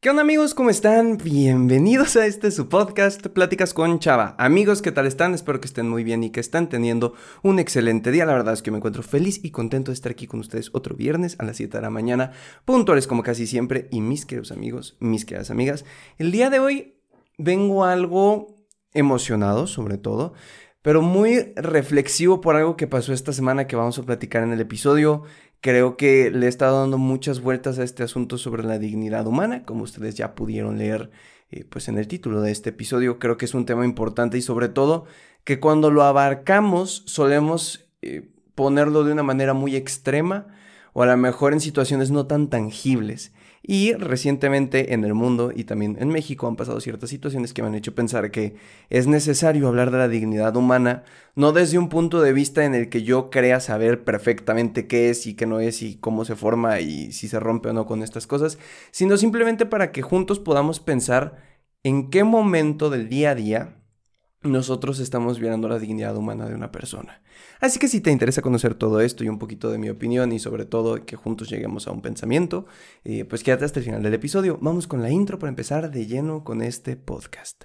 ¿Qué onda amigos? ¿Cómo están? Bienvenidos a este su podcast Pláticas con Chava. Amigos, ¿qué tal están? Espero que estén muy bien y que estén teniendo un excelente día. La verdad es que me encuentro feliz y contento de estar aquí con ustedes otro viernes a las 7 de la mañana, puntuales como casi siempre. Y mis queridos amigos, mis queridas amigas, el día de hoy vengo algo emocionado sobre todo, pero muy reflexivo por algo que pasó esta semana que vamos a platicar en el episodio. Creo que le he estado dando muchas vueltas a este asunto sobre la dignidad humana, como ustedes ya pudieron leer eh, pues en el título de este episodio. Creo que es un tema importante y sobre todo que cuando lo abarcamos solemos eh, ponerlo de una manera muy extrema o a lo mejor en situaciones no tan tangibles. Y recientemente en el mundo y también en México han pasado ciertas situaciones que me han hecho pensar que es necesario hablar de la dignidad humana, no desde un punto de vista en el que yo crea saber perfectamente qué es y qué no es y cómo se forma y si se rompe o no con estas cosas, sino simplemente para que juntos podamos pensar en qué momento del día a día nosotros estamos violando la dignidad humana de una persona. Así que si te interesa conocer todo esto y un poquito de mi opinión y sobre todo que juntos lleguemos a un pensamiento, eh, pues quédate hasta el final del episodio. Vamos con la intro para empezar de lleno con este podcast.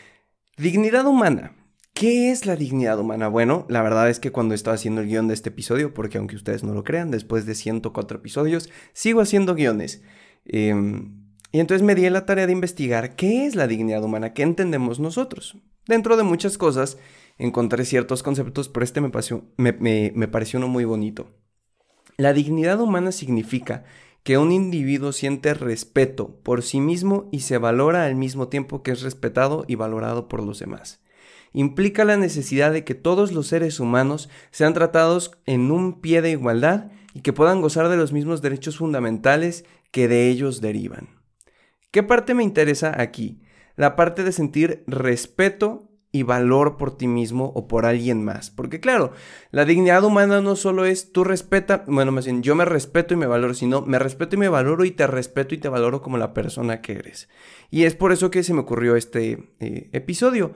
Dignidad humana. ¿Qué es la dignidad humana? Bueno, la verdad es que cuando estaba haciendo el guion de este episodio, porque aunque ustedes no lo crean, después de 104 episodios, sigo haciendo guiones. Em, y entonces me di la tarea de investigar qué es la dignidad humana, qué entendemos nosotros. Dentro de muchas cosas, encontré ciertos conceptos, pero este me me, me pareció uno muy bonito. La dignidad humana significa que un individuo siente respeto por sí mismo y se valora al mismo tiempo que es respetado y valorado por los demás. Implica la necesidad de que todos los seres humanos sean tratados en un pie de igualdad y que puedan gozar de los mismos derechos fundamentales que de ellos derivan. ¿Qué parte me interesa aquí? La parte de sentir respeto y valor por ti mismo o por alguien más. Porque claro, la dignidad humana no solo es tú respeta, bueno, más bien yo me respeto y me valoro, sino me respeto y me valoro y te respeto y te valoro como la persona que eres. Y es por eso que se me ocurrió este eh, episodio.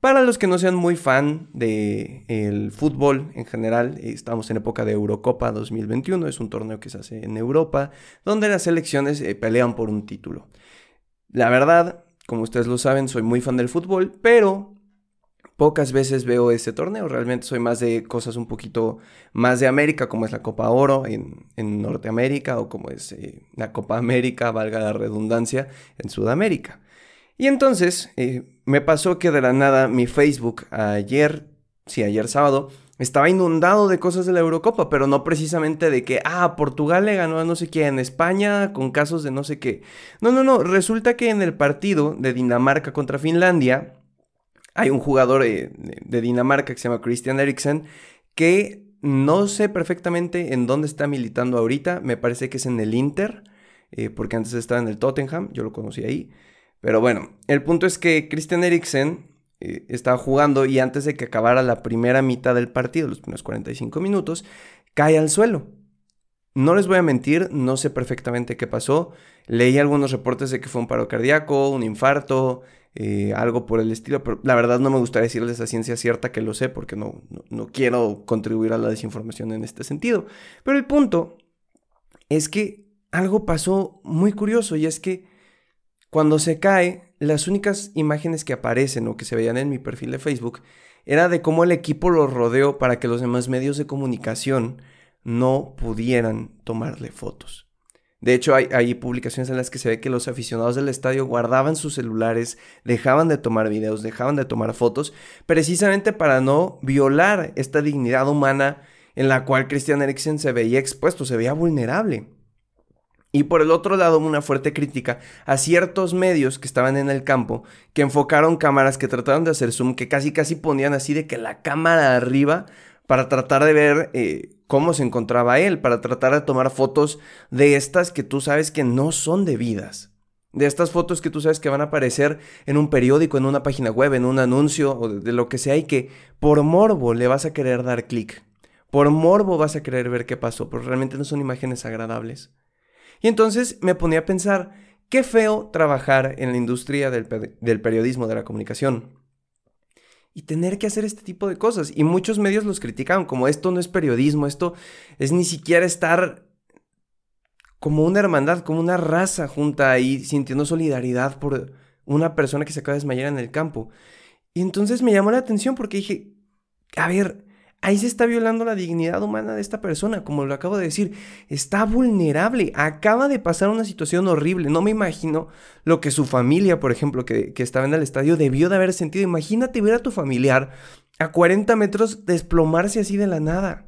Para los que no sean muy fan del el fútbol en general, estamos en época de Eurocopa 2021, es un torneo que se hace en Europa, donde las selecciones eh, pelean por un título. La verdad, como ustedes lo saben, soy muy fan del fútbol, pero pocas veces veo ese torneo. Realmente soy más de cosas un poquito más de América, como es la Copa Oro en, Norteamérica o como es eh, la Copa América, valga la redundancia, en Sudamérica. Y entonces eh, me pasó que de la nada mi Facebook ayer, sí, ayer sábado, estaba inundado de cosas de la Eurocopa, pero no precisamente de que, ah, Portugal le ganó a no sé quién, España con casos de no sé qué. No, no, no, resulta que en el partido de Dinamarca contra Finlandia, hay un jugador eh, de Dinamarca que se llama Christian Eriksen que no sé perfectamente en dónde está militando ahorita. Me parece que es en el Inter, eh, porque antes estaba en el Tottenham, yo lo conocí ahí. Pero bueno, el punto es que Christian Eriksen eh, estaba jugando y antes de que acabara la primera mitad del partido, los primeros 45 minutos, cae al suelo. No les voy a mentir, no sé perfectamente qué pasó. Leí algunos reportes de que fue un paro cardíaco, un infarto, eh, algo por el estilo, pero la verdad no me gustaría decirles a ciencia cierta que lo sé porque no, no, quiero contribuir a la desinformación en este sentido. Pero el punto es que algo pasó muy curioso y es que cuando se cae, las únicas imágenes que aparecen o que se veían en mi perfil de Facebook era de cómo el equipo lo rodeó para que los demás medios de comunicación no pudieran tomarle fotos. De hecho, hay, publicaciones en las que se ve que los aficionados del estadio guardaban sus celulares, dejaban de tomar videos, dejaban de tomar fotos, precisamente para no violar esta dignidad humana en la cual Christian Eriksen se veía expuesto, se veía vulnerable. Y por el otro lado, una fuerte crítica a ciertos medios que estaban en el campo, que enfocaron cámaras, que trataron de hacer zoom, que casi casi ponían así de que la cámara arriba para tratar de ver eh, cómo se encontraba él, para tratar de tomar fotos de estas que tú sabes que no son debidas. De estas fotos que tú sabes que van a aparecer en un periódico, en una página web, en un anuncio o de lo que sea y que por morbo le vas a querer dar clic. Por morbo vas a querer ver qué pasó, pero realmente no son imágenes agradables. Y entonces me ponía a pensar, qué feo trabajar en la industria del, del periodismo, de la comunicación y tener que hacer este tipo de cosas. Y muchos medios los criticaban como esto no es periodismo, esto es ni siquiera estar como una hermandad, como una raza junta ahí, sintiendo solidaridad por una persona que se acaba de desmayar en el campo. Y entonces me llamó la atención porque dije, a ver, Ahí se está violando la dignidad humana de esta persona, como lo acabo de decir. Está vulnerable, acaba de pasar una situación horrible. No me imagino lo que su familia, por ejemplo, que, estaba en el estadio, debió de haber sentido. Imagínate ver a tu familiar a 40 metros desplomarse así de la nada.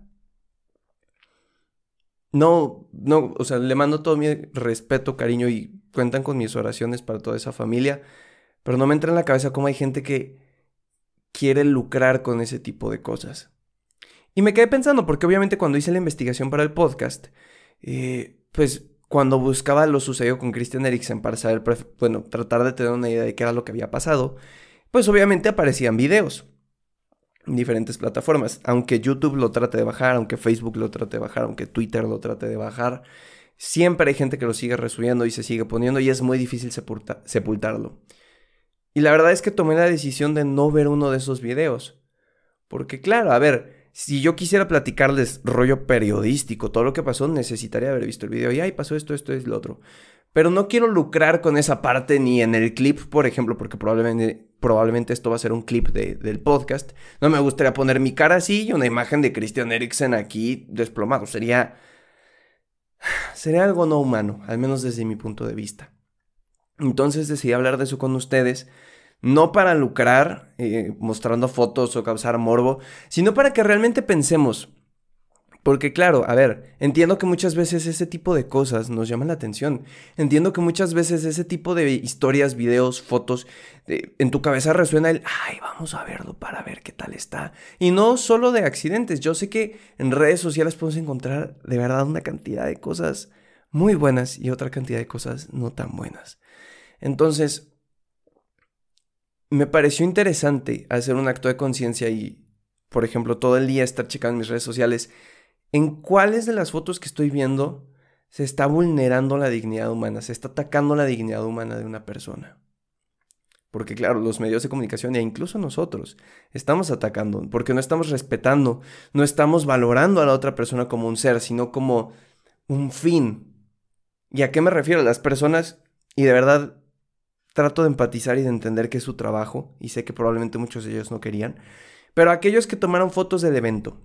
No, no, o sea, le mando todo mi respeto, cariño y cuentan con mis oraciones para toda esa familia. Pero no me entra en la cabeza cómo hay gente que quiere lucrar con ese tipo de cosas. Y me quedé pensando, porque obviamente cuando hice la investigación para el podcast, eh, pues cuando buscaba lo sucedido con Christian Eriksen para saber, bueno, tratar de tener una idea de qué era lo que había pasado, pues obviamente aparecían videos en diferentes plataformas. Aunque YouTube lo trate de bajar, aunque Facebook lo trate de bajar, aunque Twitter lo trate de bajar, siempre hay gente que lo sigue resubiendo y se sigue poniendo y es muy difícil sepultarlo. Y la verdad es que tomé la decisión de no ver uno de esos videos. Porque claro, a ver, si yo quisiera platicarles rollo periodístico, todo lo que pasó, necesitaría haber visto el video y, ay, pasó esto, esto, es lo otro. Pero no quiero lucrar con esa parte ni en el clip, por ejemplo, porque probablemente, probablemente esto va a ser un clip del podcast. No me gustaría poner mi cara así y una imagen de Christian Eriksen aquí desplomado. Sería... Sería algo no humano, al menos desde mi punto de vista. Entonces decidí hablar de eso con ustedes no para lucrar, eh, mostrando fotos o causar morbo, sino para que realmente pensemos. Porque claro, a ver, entiendo que muchas veces ese tipo de cosas nos llaman la atención. Entiendo que muchas veces ese tipo de historias, videos, fotos, en tu cabeza resuena el, ay, vamos a verlo para ver qué tal está. Y no solo de accidentes, yo sé que en redes sociales podemos encontrar de verdad una cantidad de cosas muy buenas y otra cantidad de cosas no tan buenas. Entonces, me pareció interesante hacer un acto de conciencia y, por ejemplo, todo el día estar checando mis redes sociales en cuáles de las fotos que estoy viendo se está vulnerando la dignidad humana, se está atacando la dignidad humana de una persona. Porque claro, los medios de comunicación e incluso nosotros estamos atacando, porque no estamos respetando, no estamos valorando a la otra persona como un ser, sino como un fin. ¿Y a qué me refiero? Las personas, y de verdad trato de empatizar y de entender que es su trabajo, y sé que probablemente muchos de ellos no querían, pero aquellos que tomaron fotos del evento,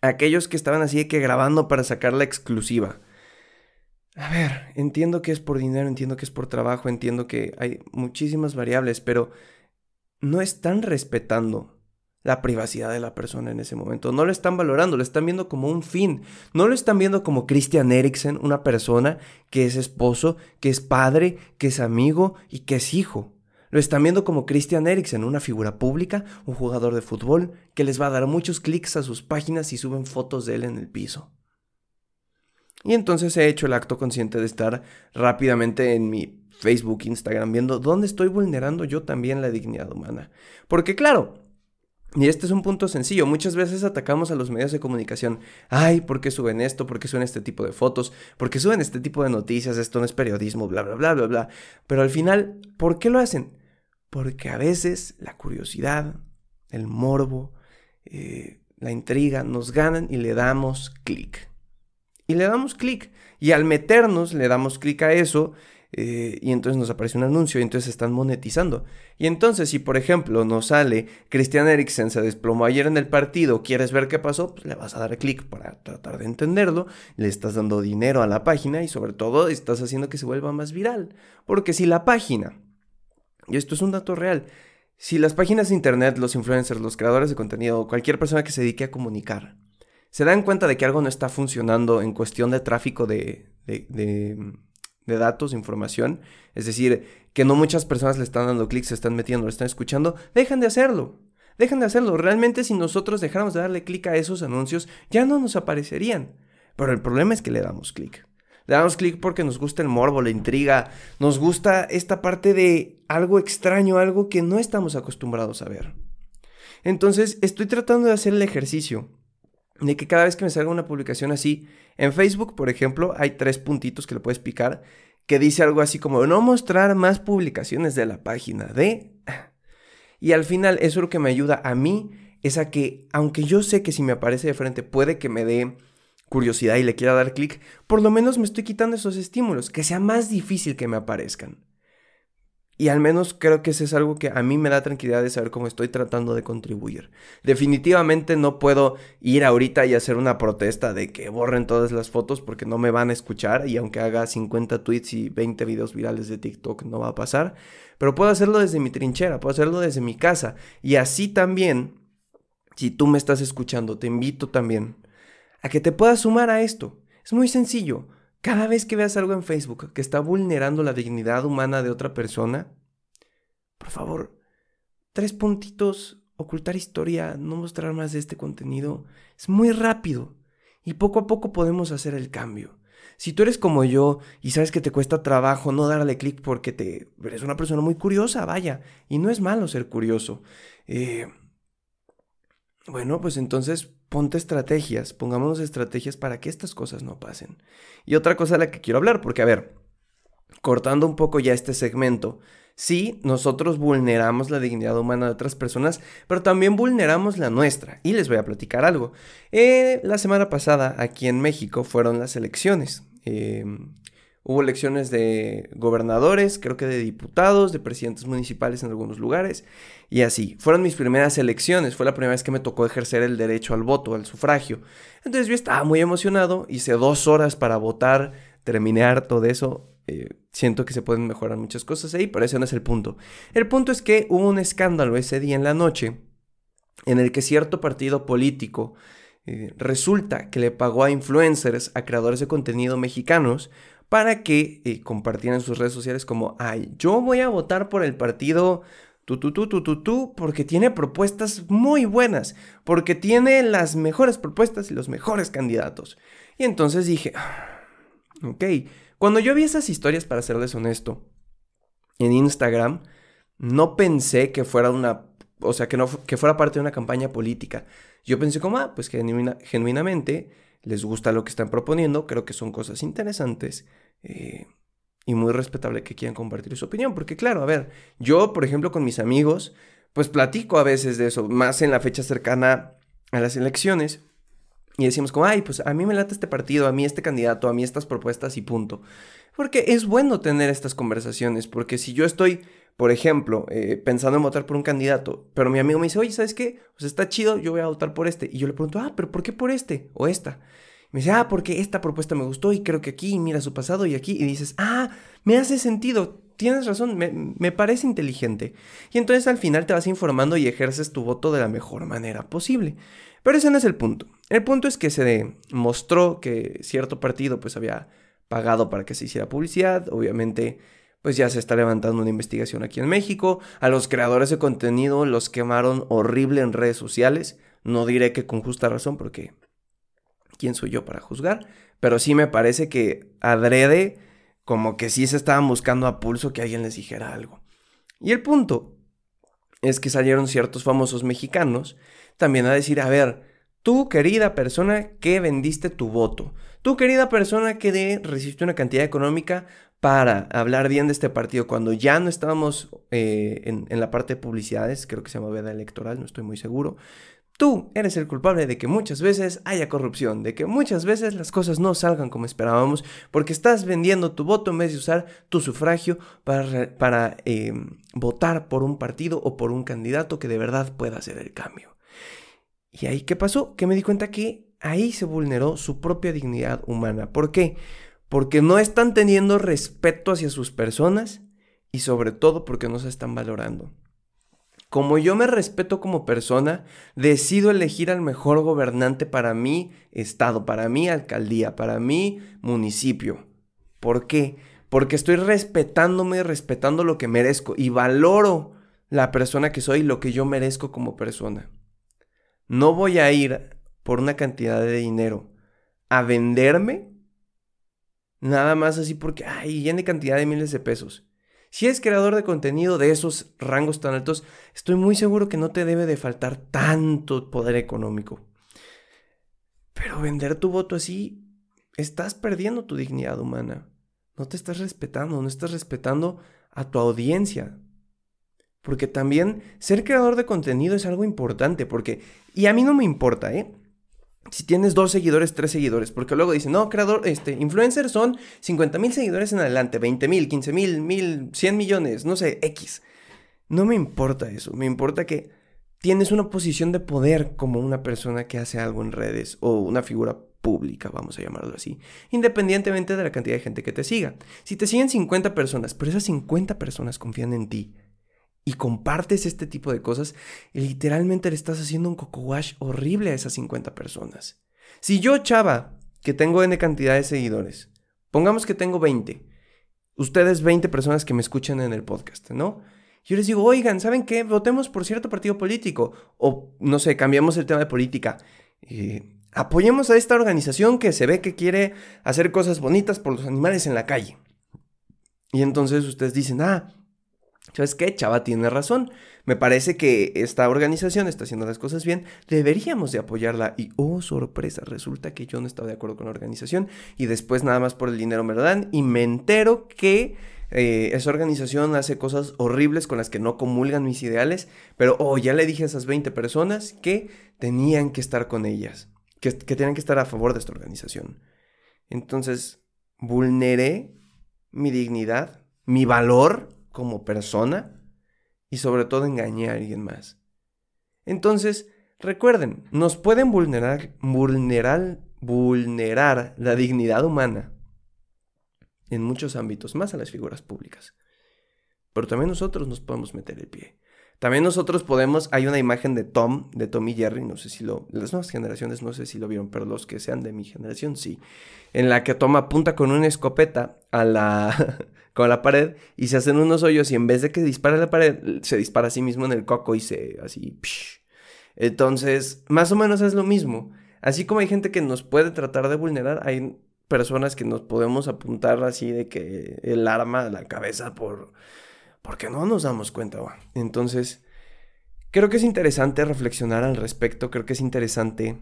aquellos que estaban así de que grabando para sacar la exclusiva. A ver, entiendo que es por dinero, entiendo que es por trabajo, entiendo que hay muchísimas variables, pero no están respetando la privacidad de la persona en ese momento. No lo están valorando, lo están viendo como un fin. No lo están viendo como Christian Eriksen, una persona que es esposo, que es padre, que es amigo y que es hijo. Lo están viendo como Christian Eriksen, una figura pública, un jugador de fútbol, que les va a dar muchos clics a sus páginas y suben fotos de él en el piso. Y entonces he hecho el acto consciente de estar rápidamente en mi Facebook, Instagram, viendo dónde estoy vulnerando yo también la dignidad humana. Porque claro, y este es un punto sencillo. Muchas veces atacamos a los medios de comunicación. Ay, ¿por qué suben esto? ¿Por qué suben este tipo de fotos? ¿Por qué suben este tipo de noticias? Esto no es periodismo, bla, bla, bla, bla, bla. Pero al final, ¿por qué lo hacen? Porque a veces la curiosidad, el morbo, eh, la intriga nos ganan y le damos clic. Y le damos clic. Y al meternos, le damos clic a eso eh, y entonces nos aparece un anuncio y entonces están monetizando. Y entonces si por ejemplo nos sale Christian Eriksen se desplomó ayer en el partido, quieres ver qué pasó, pues le vas a dar clic para tratar de entenderlo, le estás dando dinero a la página y sobre todo estás haciendo que se vuelva más viral. Porque si la página, y esto es un dato real, si las páginas de internet, los influencers, los creadores de contenido, cualquier persona que se dedique a comunicar, se dan cuenta de que algo no está funcionando en cuestión de tráfico de, de de datos, información, es decir, que no muchas personas le están dando clic, se están metiendo, lo están escuchando, dejan de hacerlo. Dejan de hacerlo. Realmente si nosotros dejáramos de darle clic a esos anuncios, ya no nos aparecerían. Pero el problema es que le damos clic. Le damos clic porque nos gusta el morbo, la intriga, nos gusta esta parte de algo extraño, algo que no estamos acostumbrados a ver. Entonces, estoy tratando de hacer el ejercicio de que cada vez que me salga una publicación así, en Facebook, por ejemplo, hay tres puntitos que le puedes picar que dice algo así como no mostrar más publicaciones de la página de... Y al final eso lo que me ayuda a mí es a que, aunque yo sé que si me aparece de frente puede que me dé curiosidad y le quiera dar clic, por lo menos me estoy quitando esos estímulos, que sea más difícil que me aparezcan. Y al menos creo que eso es algo que a mí me da tranquilidad de saber cómo estoy tratando de contribuir. Definitivamente no puedo ir ahorita y hacer una protesta de que borren todas las fotos porque no me van a escuchar y aunque haga 50 tweets y 20 videos virales de TikTok no va a pasar. Pero puedo hacerlo desde mi trinchera, puedo hacerlo desde mi casa. Y así también, si tú me estás escuchando, te invito también a que te puedas sumar a esto. Es muy sencillo. Cada vez que veas algo en Facebook que está vulnerando la dignidad humana de otra persona, por favor, tres puntitos, ocultar historia, no mostrar más de este contenido, es muy rápido y poco a poco podemos hacer el cambio. Si tú eres como yo y sabes que te cuesta trabajo no darle clic porque te eres una persona muy curiosa, vaya, y no es malo ser curioso. Eh, bueno, pues entonces ponte estrategias, pongámonos estrategias para que estas cosas no pasen. Y otra cosa de la que quiero hablar, porque a ver, cortando un poco ya este segmento, sí, nosotros vulneramos la dignidad humana de otras personas, pero también vulneramos la nuestra. Y les voy a platicar algo. Eh, la semana pasada, aquí en México, fueron las elecciones. Em, Hubo elecciones de gobernadores, creo que de diputados, de presidentes municipales en algunos lugares y así. Fueron mis primeras elecciones, fue la primera vez que me tocó ejercer el derecho al voto, al sufragio. Entonces yo estaba muy emocionado, hice dos horas para votar, terminé harto de eso. Eh, siento que se pueden mejorar muchas cosas ahí, pero ese no es el punto. El punto es que hubo un escándalo ese día en la noche en el que cierto partido político eh, resulta que le pagó a influencers, a creadores de contenido mexicanos, para que eh, compartieran sus redes sociales como, ay, yo voy a votar por el partido tu, tu, tu, tu, tu, tu, porque tiene propuestas muy buenas, porque tiene las mejores propuestas y los mejores candidatos. Y entonces dije, ah, ok, cuando yo vi esas historias, para serles honesto, en Instagram, no pensé que fuera una, o sea, que, no, que fuera parte de una campaña política. Yo pensé como, ah, pues genuinamente les gusta lo que están proponiendo, creo que son cosas interesantes eh, y muy respetable que quieran compartir su opinión, porque claro, a ver, yo por ejemplo con mis amigos, pues platico a veces de eso, más en la fecha cercana a las elecciones, y decimos como, ay, pues a mí me late este partido, a mí este candidato, a mí estas propuestas y punto. Porque es bueno tener estas conversaciones, porque si yo estoy por ejemplo, eh, pensando en votar por un candidato, pero mi amigo me dice, oye, ¿sabes qué? Pues está chido, yo voy a votar por este. Y yo le pregunto, ah, pero ¿por qué por este o esta? me dice, ah, porque esta propuesta me gustó y creo que aquí, mira su pasado y aquí. Y dices, ah, me hace sentido, tienes razón, me, me parece inteligente. Y entonces al final te vas informando y ejerces tu voto de la mejor manera posible. Pero ese no es el punto. El punto es que se mostró que cierto partido pues había pagado para que se hiciera publicidad. Obviamente pues ya se está levantando una investigación aquí en México. A los creadores de contenido los quemaron horrible en redes sociales. No diré que con justa razón porque ¿quién soy yo para juzgar? Pero sí me parece que adrede como que sí se estaban buscando a pulso que alguien les dijera algo. Y el punto es que salieron ciertos famosos mexicanos también a decir, a ver, tú querida persona que vendiste tu voto, tú querida persona que recibiste una cantidad económica para hablar bien de este partido cuando ya no estábamos eh, en, la parte de publicidades, creo que se llama veda electoral, no estoy muy seguro. Tú eres el culpable de que muchas veces haya corrupción, de que muchas veces las cosas no salgan como esperábamos, porque estás vendiendo tu voto en vez de usar tu sufragio para, em, votar por un partido o por un candidato que de verdad pueda hacer el cambio. ¿Y ahí qué pasó? Que me di cuenta que ahí se vulneró su propia dignidad humana. ¿Por qué? porque no están teniendo respeto hacia sus personas y sobre todo porque no se están valorando. Como yo me respeto como persona, decido elegir al mejor gobernante para mi estado, para mi alcaldía, para mi municipio. ¿Por qué? Porque estoy respetándome respetando lo que merezco y valoro la persona que soy y lo que yo merezco como persona. No voy a ir por una cantidad de dinero a venderme Nada más así porque, ay, de cantidad de miles de pesos. Si eres creador de contenido de esos rangos tan altos, estoy muy seguro que no te debe de faltar tanto poder económico. Pero vender tu voto así, estás perdiendo tu dignidad humana. No te estás respetando, no estás respetando a tu audiencia. Porque también ser creador de contenido es algo importante, porque, y a mí no me importa, ¿eh? Si tienes dos seguidores, tres seguidores, porque luego dicen, no, creador, este, influencer son 50 mil seguidores en adelante, 20 mil, 15 mil, mil, 100 millones, no sé, X. No me importa eso, me importa que tienes una posición de poder como una persona que hace algo en redes o una figura pública, vamos a llamarlo así, independientemente de la cantidad de gente que te siga. Si te siguen 50 personas, pero esas 50 personas confían en ti y compartes este tipo de cosas, literalmente le estás haciendo un coco wash horrible a esas 50 personas. Si yo, chava, que tengo N cantidad de seguidores, pongamos que tengo 20, ustedes 20 personas que me escuchan en el podcast, ¿no? Yo les digo, oigan, ¿saben qué? Votemos por cierto partido político. O, no sé, cambiamos el tema de política. Eh, apoyemos a esta organización que se ve que quiere hacer cosas bonitas por los animales en la calle. Y entonces ustedes dicen, ah, ¿sabes qué? Chava tiene razón. Me parece que esta organización está haciendo las cosas bien. Deberíamos de apoyarla. Y, oh, sorpresa, resulta que yo no estaba de acuerdo con la organización. Y después nada más por el dinero me lo dan. Y me entero que eh, esa organización hace cosas horribles con las que no comulgan mis ideales, pero oh, ya le dije a esas 20 personas que tenían que estar con ellas, que, que tenían que estar a favor de esta organización. Entonces, vulneré mi dignidad, mi valor como persona y sobre todo engañé a alguien más. Entonces, recuerden, nos pueden vulnerar, vulnerar, vulnerar la dignidad humana en muchos ámbitos, más a las figuras públicas. Pero también nosotros nos podemos meter el pie. También nosotros podemos, hay una imagen de Tom, de Tom y Jerry, no sé si lo, las nuevas generaciones no sé si lo vieron, pero los que sean de mi generación sí, en la que Tom apunta con una escopeta a la, con la pared y se hacen unos hoyos y en vez de que dispare a la pared, se dispara a sí mismo en el coco y se, así, Entonces, más o menos es lo mismo. Así como hay gente que nos puede tratar de vulnerar, hay personas que nos podemos apuntar así de que el arma la cabeza por porque no nos damos cuenta. Entonces, creo que es interesante reflexionar al respecto, creo que es interesante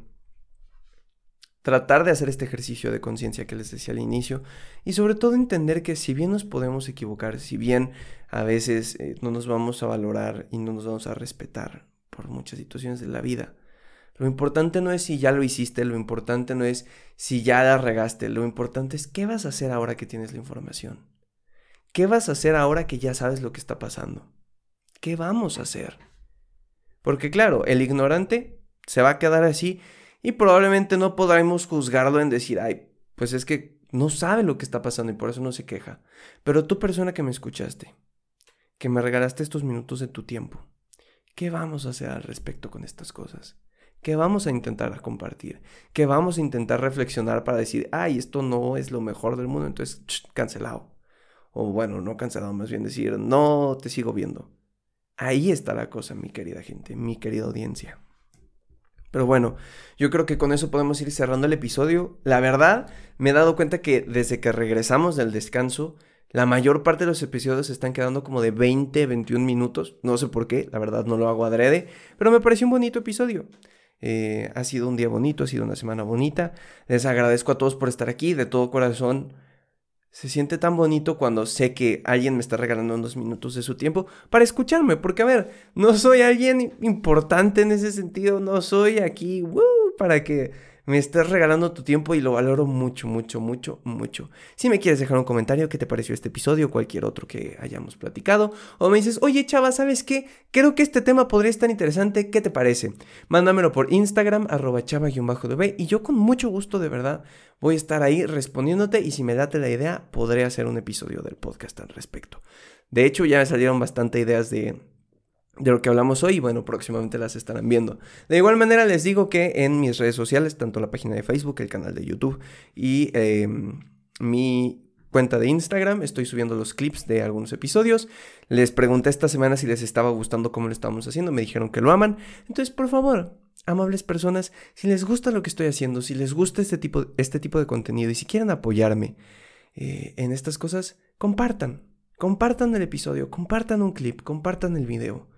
tratar de hacer este ejercicio de conciencia que les decía al inicio y sobre todo entender que si bien nos podemos equivocar, si bien a veces eh, no nos vamos a valorar y no nos vamos a respetar por muchas situaciones de la vida, lo importante no es si ya lo hiciste, lo importante no es si ya la regaste, lo importante es qué vas a hacer ahora que tienes la información. ¿Qué vas a hacer ahora que ya sabes lo que está pasando? ¿Qué vamos a hacer? Porque claro, el ignorante se va a quedar así y probablemente no podremos juzgarlo en decir, ay, pues es que no sabe lo que está pasando y por eso no se queja. Pero tú persona que me escuchaste, que me regalaste estos minutos de tu tiempo, ¿qué vamos a hacer al respecto con estas cosas? ¿Qué vamos a intentar compartir? ¿Qué vamos a intentar reflexionar para decir, ay, esto no es lo mejor del mundo, entonces cancelado? O bueno, no cancelado, más bien decir, no te sigo viendo. Ahí está la cosa, mi querida gente, mi querida audiencia. Pero bueno, yo creo que con eso podemos ir cerrando el episodio. La verdad, me he dado cuenta que desde que regresamos del descanso, la mayor parte de los episodios están quedando como de 20, 21 minutos. No sé por qué, la verdad no lo hago adrede, pero me pareció un bonito episodio. Eh, ha sido un día bonito, ha sido una semana bonita. Les agradezco a todos por estar aquí, de todo corazón. Se siente tan bonito cuando sé que alguien me está regalando unos minutos de su tiempo para escucharme, porque a ver, no soy alguien importante en ese sentido, no soy aquí para que me estás regalando tu tiempo y lo valoro mucho, mucho, mucho, mucho. Si me quieres dejar un comentario, qué te pareció este episodio, o cualquier otro que hayamos platicado, o me dices, oye chava, ¿sabes qué? Creo que este tema podría estar interesante, ¿qué te parece? Mándamelo por Instagram, arroba chava-db, y yo con mucho gusto, de verdad, voy a estar ahí respondiéndote, y si me date la idea, podré hacer un episodio del podcast al respecto. De hecho, ya me salieron bastante ideas de de lo que hablamos hoy, bueno, próximamente las estarán viendo. De igual manera les digo que en mis redes sociales, tanto la página de Facebook, el canal de YouTube y em, mi cuenta de Instagram, estoy subiendo los clips de algunos episodios. Les pregunté esta semana si les estaba gustando cómo lo estábamos haciendo, me dijeron que lo aman. Entonces, por favor, amables personas, si les gusta lo que estoy haciendo, si les gusta este tipo, este tipo de contenido y si quieren apoyarme, eh, en estas cosas, compartan. Compartan el episodio, compartan un clip, compartan el video.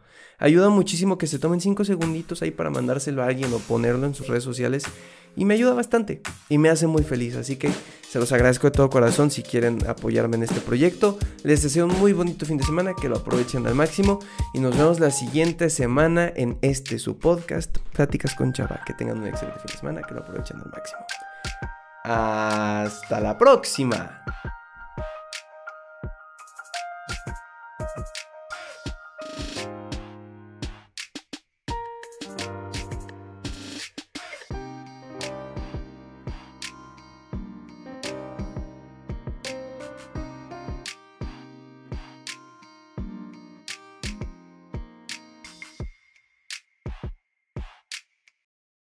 Ayuda muchísimo que se tomen 5 segunditos ahí para mandárselo a alguien o ponerlo en sus redes sociales. Y me ayuda bastante y me hace muy feliz. Así que se los agradezco de todo corazón si quieren apoyarme en este proyecto. Les deseo un muy bonito fin de semana, que lo aprovechen al máximo. Y nos vemos la siguiente semana en este su podcast, Pláticas con Chava. Que tengan un excelente fin de semana, que lo aprovechen al máximo. Hasta la próxima.